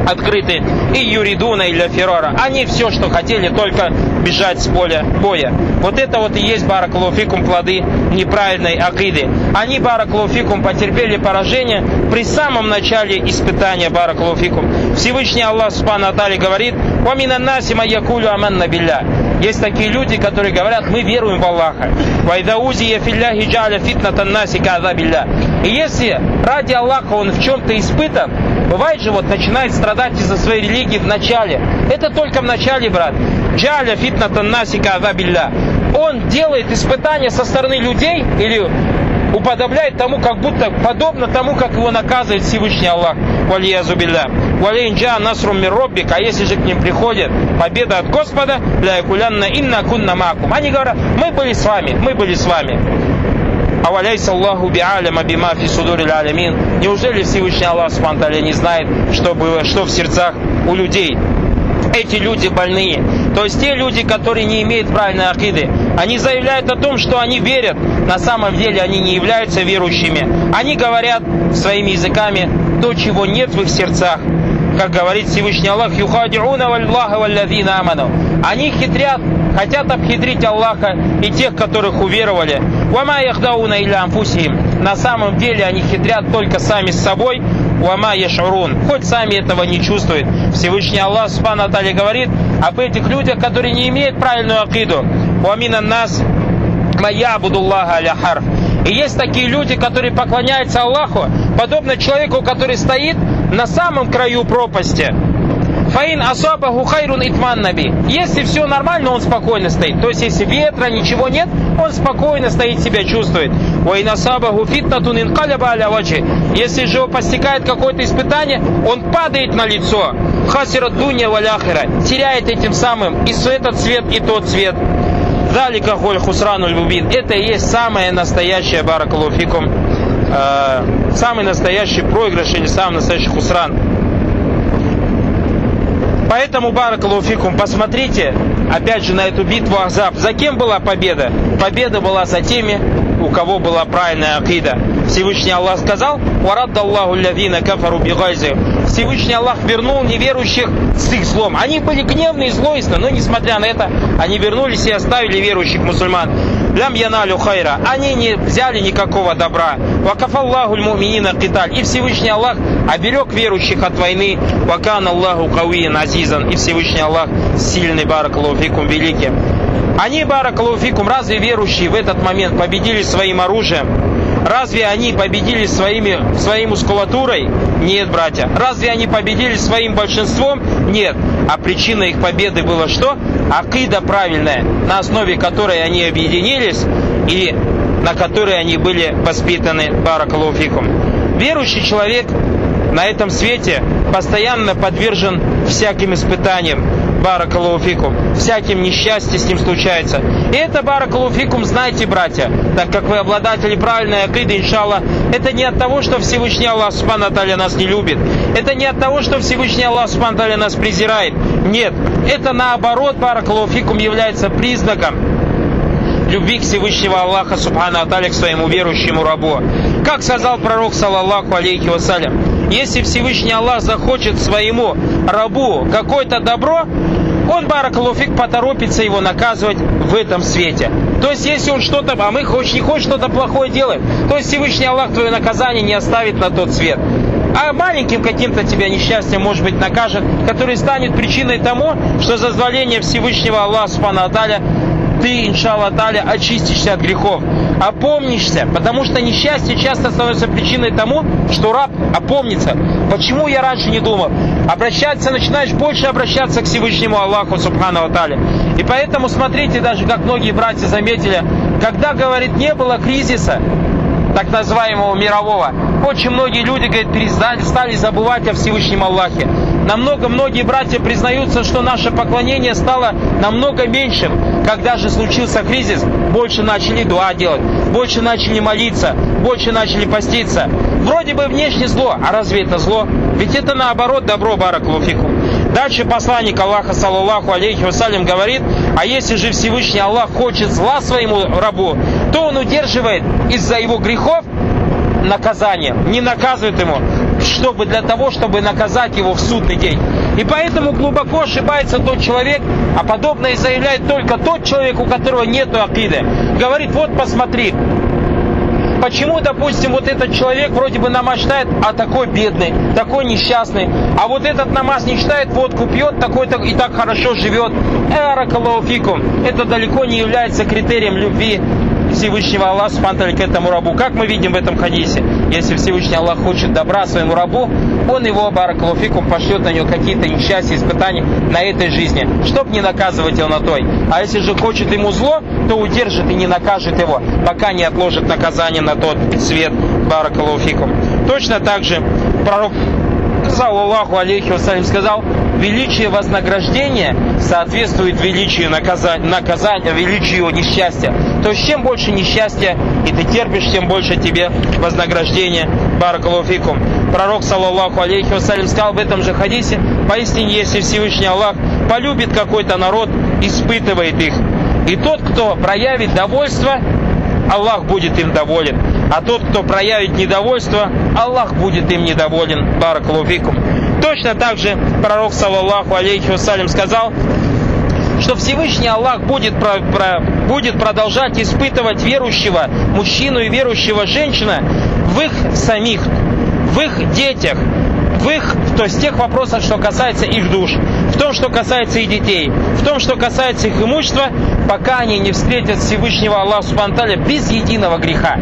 открыты. И юридуна или феррора. Они все, что хотели, только бежать с поля боя. Вот это вот и есть баракалуфикум плоды неправильной акиды. Они баракалуфикум потерпели поражение при самом начале испытания баракалуфикум. Всевышний Аллах Субхану Атали говорит, «Вамина насима якулю аманна билля». Есть такие люди, которые говорят, мы веруем в Аллаха. Вайдаузи я филляхи джаля фитната наси билля. И если ради Аллаха он в чем-то испытан, бывает же вот начинает страдать из-за своей религии в начале. Это только в начале, брат. Джаля фитната наси билля. Он делает испытания со стороны людей или уподобляет тому, как будто подобно тому, как его наказывает Всевышний Аллах. Валиязу билля. Валейнджа насрум мироббик, а если же к ним приходит победа от Господа, ля якулянна инна кунна макум. Они говорят, мы были с вами, мы были с вами. А валяйся Аллаху би'аляма бима фи судури алямин. Неужели Всевышний Аллах Субтитры не знает, что было, что в сердцах у людей? Эти люди больные. То есть те люди, которые не имеют правильной акиды. Они заявляют о том, что они верят. На самом деле они не являются верующими. Они говорят своими языками то, чего нет в их сердцах как говорит Всевышний Аллах, «Юхадиуна валлаха валлазина аману». Они хитрят, хотят обхитрить Аллаха и тех, которых уверовали. «Вама яхдауна илля амфусихим». На самом деле они хитрят только сами с собой, «Вама яшурун». Хоть сами этого не чувствуют. Всевышний Аллах, Субхану говорит об этих людях, которые не имеют правильную акиду. «Вамина нас моя будуллаха аля харф». И есть такие люди, которые поклоняются Аллаху, подобно человеку, который стоит на самом краю пропасти. Фаин асабаху хайрун итман наби. Если все нормально, он спокойно стоит. То есть, если ветра, ничего нет, он спокойно стоит, себя чувствует. Ваин асабаху фитнатун инкаляба аля. Если же его постигает какое-то испытание, он падает на лицо. Хасира дунья валяхира. Теряет этим самым и этот цвет, и тот цвет. Далика холь хусрану львубин. Это и есть самое настоящее баракалуфикум э, самый настоящий проигрыш или самый настоящий хусран. Поэтому, Баракалуфикум, посмотрите, опять же, на эту битву Ахзаб. За кем была победа? Победа была за теми, у кого была правильная акида. Всевышний Аллах сказал, «Варадда Аллаху лявина кафару бигайзи». Всевышний Аллах вернул неверующих с их злом. Они были гневны и злостны, но несмотря на это, они вернулись и оставили верующих мусульман. лям яналю хайра. Они не взяли никакого добра. Вакафаллаху муминина киталь. И Всевышний Аллах оберег верующих от войны. Вакан Аллаху кауиен азизан. И Всевышний Аллах сильный баракалуфикум великий. Они, баракалуфикум, разве верующие в этот момент победили своим оружием? Разве они победили своими, своей мускулатурой? Нет, братья. Разве они победили своим большинством? Нет. А причина их победы была что? Акида правильная, на основе которой они объединились и на которой они были воспитаны баракалуфикум. Верующий человек на этом свете постоянно подвержен всяким испытаниям баракалуфикум. Всяким несчастье с ним случается. И это баракалуфикум, знаете, братья, так как вы обладатели правильной акиды, иншаллах, это не от того, что Всевышний Аллах Субхану нас не любит. Это не от того, что Всевышний Аллах Субхану нас презирает. Нет, это наоборот, баракалуфикум является признаком любви к Всевышнего Аллаха Субхану Аталя к своему верующему рабу. Как сказал пророк, саллаллаху алейхи вассалям, если Всевышний Аллах захочет своему рабу какое-то добро, он, Баракалуфик, поторопится его наказывать в этом свете. То есть, если он что-то, а мы хоть не хочет что-то плохое делаем, то есть Всевышний Аллах твое наказание не оставит на тот свет. А маленьким каким-то тебя несчастьем, может быть, накажет, который станет причиной тому, что за дозволение Всевышнего Аллаха Субхану ты, иншалла таля, очистишься от грехов, опомнишься, потому что несчастье часто становится причиной тому, что раб опомнится. Почему я раньше не думал? Обращаться, начинаешь больше обращаться к Всевышнему Аллаху, Субхану Аталя. И поэтому смотрите, даже как многие братья заметили, когда, говорит, не было кризиса, так называемого мирового, очень многие люди, говорит, перестали, стали забывать о Всевышнем Аллахе намного многие братья признаются, что наше поклонение стало намного меньшим. Когда же случился кризис, больше начали дуа делать, больше начали молиться, больше начали поститься. Вроде бы внешне зло, а разве это зло? Ведь это наоборот добро, бараклуфику. Дальше посланник Аллаха, саллаллаху алейхи вассалям, говорит, а если же Всевышний Аллах хочет зла своему рабу, то он удерживает из-за его грехов наказание, не наказывает ему, чтобы для того, чтобы наказать его в судный день. И поэтому глубоко ошибается тот человек, а подобное заявляет только тот человек, у которого нет акиды. Говорит, вот посмотри, почему, допустим, вот этот человек вроде бы намаз читает, а такой бедный, такой несчастный, а вот этот намаз не читает, водку пьет, такой-то и так хорошо живет. Эракалауфикум. Это далеко не является критерием любви Всевышнего Аллаха Субтитры к этому рабу. Как мы видим в этом хадисе, если Всевышний Аллах хочет добра своему рабу, он его, баракалуфикум, пошлет на него какие-то несчастья, испытания на этой жизни, чтобы не наказывать его на той. А если же хочет ему зло, то удержит и не накажет его, пока не отложит наказание на тот свет, баракалуфикум. Точно так же пророк саллаллаху алейхи вассалям сказал, величие вознаграждения соответствует величию наказания, наказания, величию несчастья. То есть чем больше несчастья и ты терпишь, тем больше тебе вознаграждение. Баракалуфикум. Пророк, саллаллаху алейхи вассалям, сказал в этом же хадисе, поистине, если Всевышний Аллах полюбит какой-то народ, испытывает их. И тот, кто проявит довольство, Аллах будет им доволен. А тот, кто проявит недовольство, Аллах будет им недоволен. Баракалуфикум. Точно так же пророк, саллаллаху алейхи вассалям, сказал, что Всевышний Аллах будет, про, про, будет продолжать испытывать верующего мужчину и верующего женщина в их самих, в их детях, в их, то есть тех вопросах, что касается их душ, в том, что касается их детей, в том, что касается их имущества, пока они не встретят Всевышнего Аллаха Субтитры без единого греха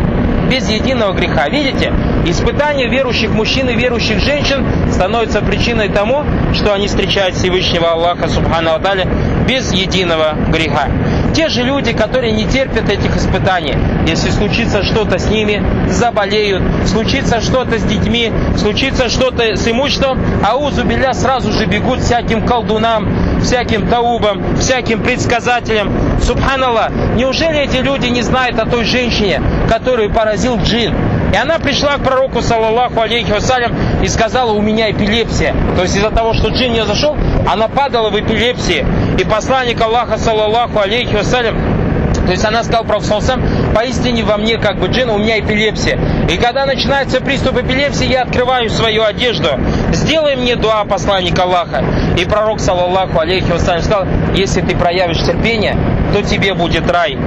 без единого греха. Видите, испытание верующих мужчин и верующих женщин становится причиной тому, что они встречают Всевышнего Аллаха Субхану Аталя без единого греха. Те же люди, которые не терпят этих испытаний, если случится что-то с ними, заболеют, случится что-то с детьми, случится что-то с имуществом, а узубиля сразу же бегут всяким колдунам, всяким таубам, всяким предсказателям. Субханаллах, неужели эти люди не знают о той женщине, которую поразил джин? И она пришла к пророку, саллаллаху алейхи вассалям, и сказала, у меня эпилепсия. То есть из-за того, что джин не зашел, она падала в эпилепсии. И посланник Аллаха, саллаллаху алейхи вассалям, то есть она сказала про Сам, поистине во мне как бы джин, у меня эпилепсия. И когда начинается приступ эпилепсии, я открываю свою одежду. Сделай мне дуа, посланник Аллаха. И пророк, саллаллаху алейхи вассалям, сказал, если ты проявишь терпение, то тебе будет рай.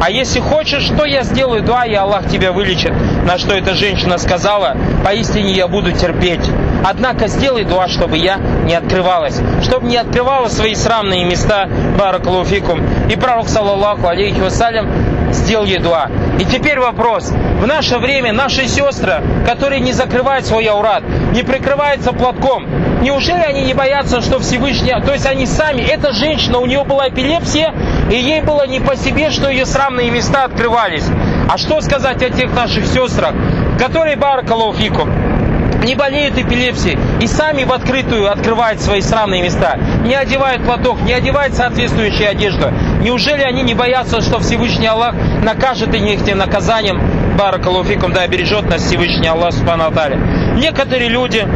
А если хочешь, то я сделаю дуа, и Аллах тебя вылечит. На что эта женщина сказала, поистине я буду терпеть. Однако сделай дуа, чтобы я не открывалась, чтобы не открывала свои срамные места, баракалуфикум. И пророк, саллаллаху алейхи вассалям, сделал ей дуа. И теперь вопрос. В наше время наши сестры, которые не закрывают свой аурат, не прикрываются платком, неужели они не боятся, что Всевышний... То есть они сами, эта женщина, у нее была эпилепсия, и ей было не по себе, что ее срамные места открывались. А что сказать о тех наших сестрах, которые, баракалуфикум, не болеют эпилепсией. И сами в открытую открывают свои срамные места, не одевают платок, не одевают соответствующую одежду. Неужели они не боятся, что Всевышний Аллах накажет их тем наказанием, баракалуфикум, да бережет нас Всевышний Аллах Субхану Некоторые люди,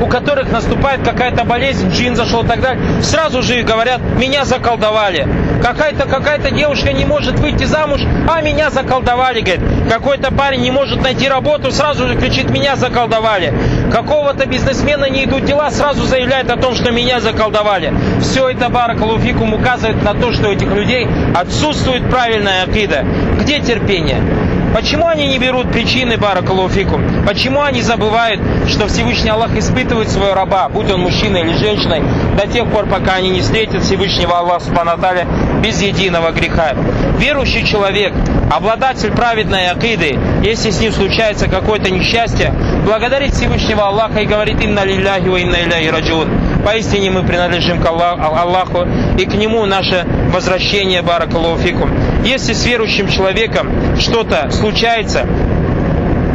у которых наступает какая-то болезнь, джин зашел и так далее, сразу же говорят, меня заколдовали. Какая-то какая-то девушка не может выйти замуж, а меня заколдовали, говорит. Какой-то парень не может найти работу, сразу же кричит, меня заколдовали. Какого-то бизнесмена не идут дела, сразу заявляет о том, что меня заколдовали. Все это Баракалуфикум указывает на то, что у этих людей отсутствует правильная акида. Где терпение? Почему они не берут причины Баракалуфикум? Почему они забывают, что Всевышний Аллах испытывает своего раба, будь он мужчиной или женщиной, до тех пор, пока они не встретят Всевышнего Аллаха Субханаталя без единого греха. Верующий человек, обладатель праведной акиды, если с ним случается какое-то несчастье, благодарит Всевышнего Аллаха и говорит «Инна лилляхи ва инна илляхи раджун». Поистине мы принадлежим к Аллаху, и к Нему наше возвращение, баракалуфикум. Если с верующим человеком что-то случается,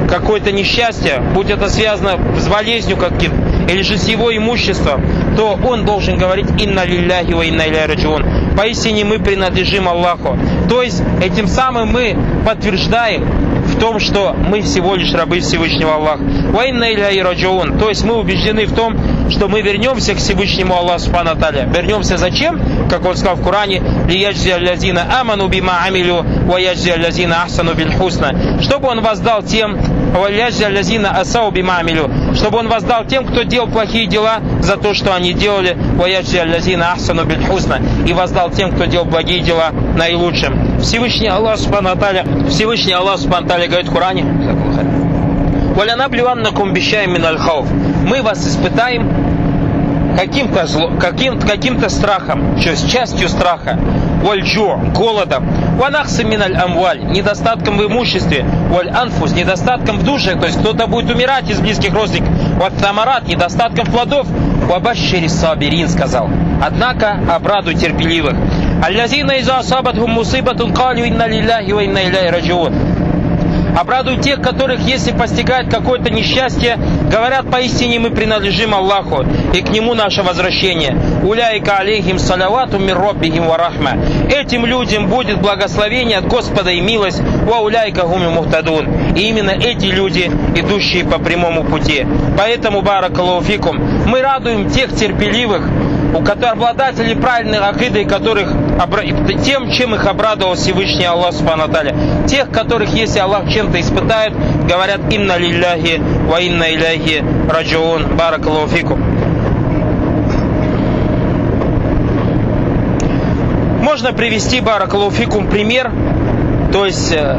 какое-то несчастье, будь это связано с болезнью каким или же с его имуществом, то он должен говорить «Инна лилляхи ва инна раджун». Поистине мы принадлежим Аллаху. То есть этим самым мы подтверждаем в том, что мы всего лишь рабы Всевышнего Аллаха. Ва инна раджун. То есть мы убеждены в том, что мы вернемся к Всевышнему Аллаху Субхану Вернемся зачем? Как он сказал в Коране, аману бима амилю ахсану биль хусна. Чтобы он воздал тем, асау бима амилю. Чтобы он воздал тем, кто делал плохие дела, за то, что они делали, ахсану биль хусна. И воздал тем, кто делал благие дела, наилучшим. Всевышний Аллах Субхану Всевышний Аллах Субхану говорит в Коране, «Валянабливаннакум бищаем мин аль Мы вас испытаем каким-то каким, каким-то страхом, что с частью страха, вальджо, голодом, ванахса миналь амваль, недостатком в имуществе, валь анфус, недостатком в душе, то есть кто-то будет умирать из близких родственников, вот тамарат, недостатком плодов, вабашшири сабирин сказал. Однако обрадуй терпеливых. Аллазина иза асабатхум мусибатун калю инна лилляхи ва инна иляй раджиун. Обрадуй тех, которых, если постигает какое-то несчастье, говорят, поистине мы принадлежим Аллаху, и к Нему наше возвращение. Уляйка алейхим салавату мир роббихим варахма. Этим людям будет благословение от Господа и милость. Ва уляйка гуми мухтадун. И именно эти люди, идущие по прямому пути. Поэтому, баракалуфикум, мы радуем тех терпеливых, у которых обладателей правильной акиды, которых тем, чем их обрадовал Всевышний Аллах Субхану Тех, которых, если Аллах чем-то испытает, говорят «Инна лилляхи ва инна иляхи раджиун баракалуфику». Можно привести баракалуфикум пример, то есть э,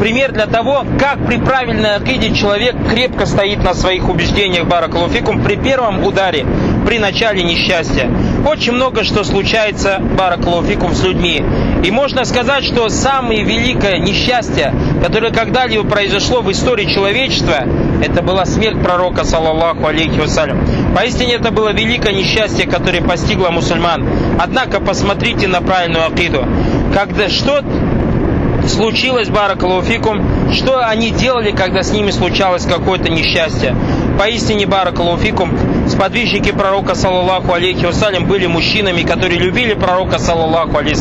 пример для того, как при правильной акиде человек крепко стоит на своих убеждениях Баракалуфикум при первом ударе, при начале несчастья. Очень много что случается Баракалуфикум с людьми. И можно сказать, что самое великое несчастье, которое когда-либо произошло в истории человечества, это была смерть пророка, саллаллаху алейхи вассалям. Поистине это было великое несчастье, которое постигло мусульман. Однако посмотрите на правильную акиду. Когда что случилось, Баракалуфикум, что они делали, когда с ними случалось какое-то несчастье. Поистине, Баракалуфикум, сподвижники пророка, саллаллаху алейхи вассалям, были мужчинами, которые любили пророка, саллаллаху алейхи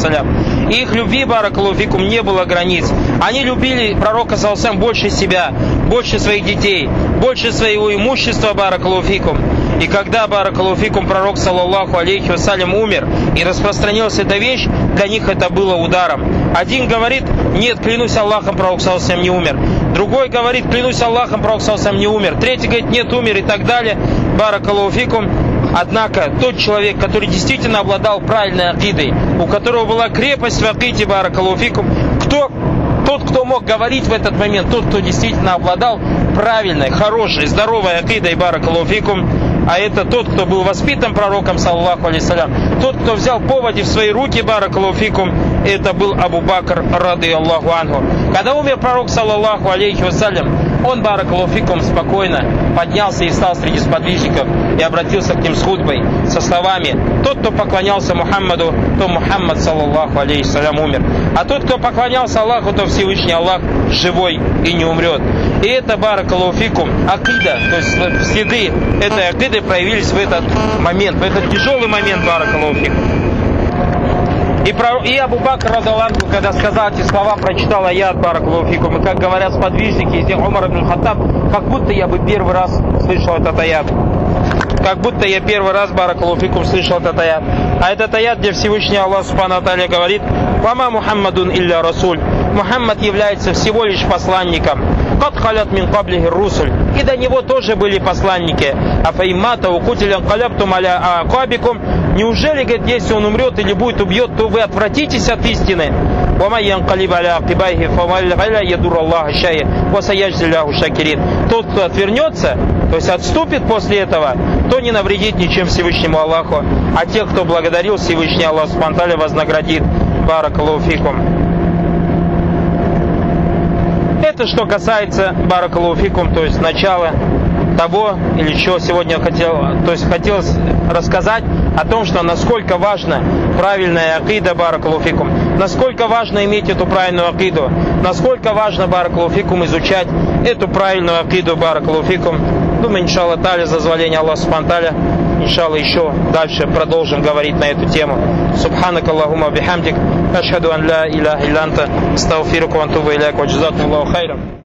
И их любви, Баракалуфикум, не было границ. Они любили пророка, саллаллаху больше себя, больше своих детей, больше своего имущества, Баракалуфикум. И когда, баракалуфикум, пророк, саллаллаху алейхи вассалям, умер и распространилась эта вещь, для них это было ударом. Один говорит, нет, клянусь Аллахом, пророк, саллаллаху не умер. Другой говорит, клянусь Аллахом, пророк, саллаллаху не умер. Третий говорит, нет, умер и так далее. Баракалуфикум. Однако тот человек, который действительно обладал правильной акидой, у которого была крепость в акиде Баракалуфикум, кто тот, кто мог говорить в этот момент, тот, кто действительно обладал правильной, хорошей, здоровой акидой Баракалуфикум, а это тот, кто был воспитан пророком, саллаху алейсалям, тот, кто взял поводи в свои руки, баракалуфикум, это был Абу Бакр, рады Аллаху Ангу. Когда умер пророк, саллаху алейхи вассалям, он, баракалуфикум, спокойно поднялся и стал среди сподвижников и обратился к ним с худбой, со словами «Тот, кто поклонялся Мухаммаду, то Мухаммад, саллаллаху алейхи салям, умер. А тот, кто поклонялся Аллаху, то Всевышний Аллах живой и не умрет». И это баракалуфикум, акида, то есть следы этой акиды проявились в этот момент, в этот тяжелый момент баракалуфикум. И, про, и Абу Бакр когда сказал эти слова, прочитал аят Баракулуфикум. И как говорят сподвижники из Умар ибн Хаттаб, как будто я бы первый раз слышал этот аят. Как будто я первый раз Баракулуфикум слышал этот аят. А этот аят, где Всевышний Аллах Субхану говорит, «Вама Мухаммадун илля Расуль». Мухаммад является всего лишь посланником. Кад халят мин каблихи русуль. И до него тоже были посланники. А фаимата укутилян каляптум аля акабикум. Неужели, говорит, если он умрет или будет убьет, то вы отвратитесь от истины? Тот, кто отвернется, то есть отступит после этого, то не навредит ничем Всевышнему Аллаху. А тех, кто благодарил Всевышний Аллах Субтитры вознаградит. Баракалуфикум. Это что касается Баракалуфикум, то есть начала того, или что сегодня хотел, то есть хотелось рассказать о том, что насколько важно правильная акида Баракалуфикум, насколько важно иметь эту правильную акиду, насколько важно Баракалуфикум изучать эту правильную акиду Баракалуфикум. Думаю, иншалла тали, зазволение Аллаха Субтитры иншалла еще дальше продолжим говорить на эту тему. Субханак Аллахума бихамдик, ашхаду ан ла илляха илля анта, астагфирука ва антубу иляйка, хайрам.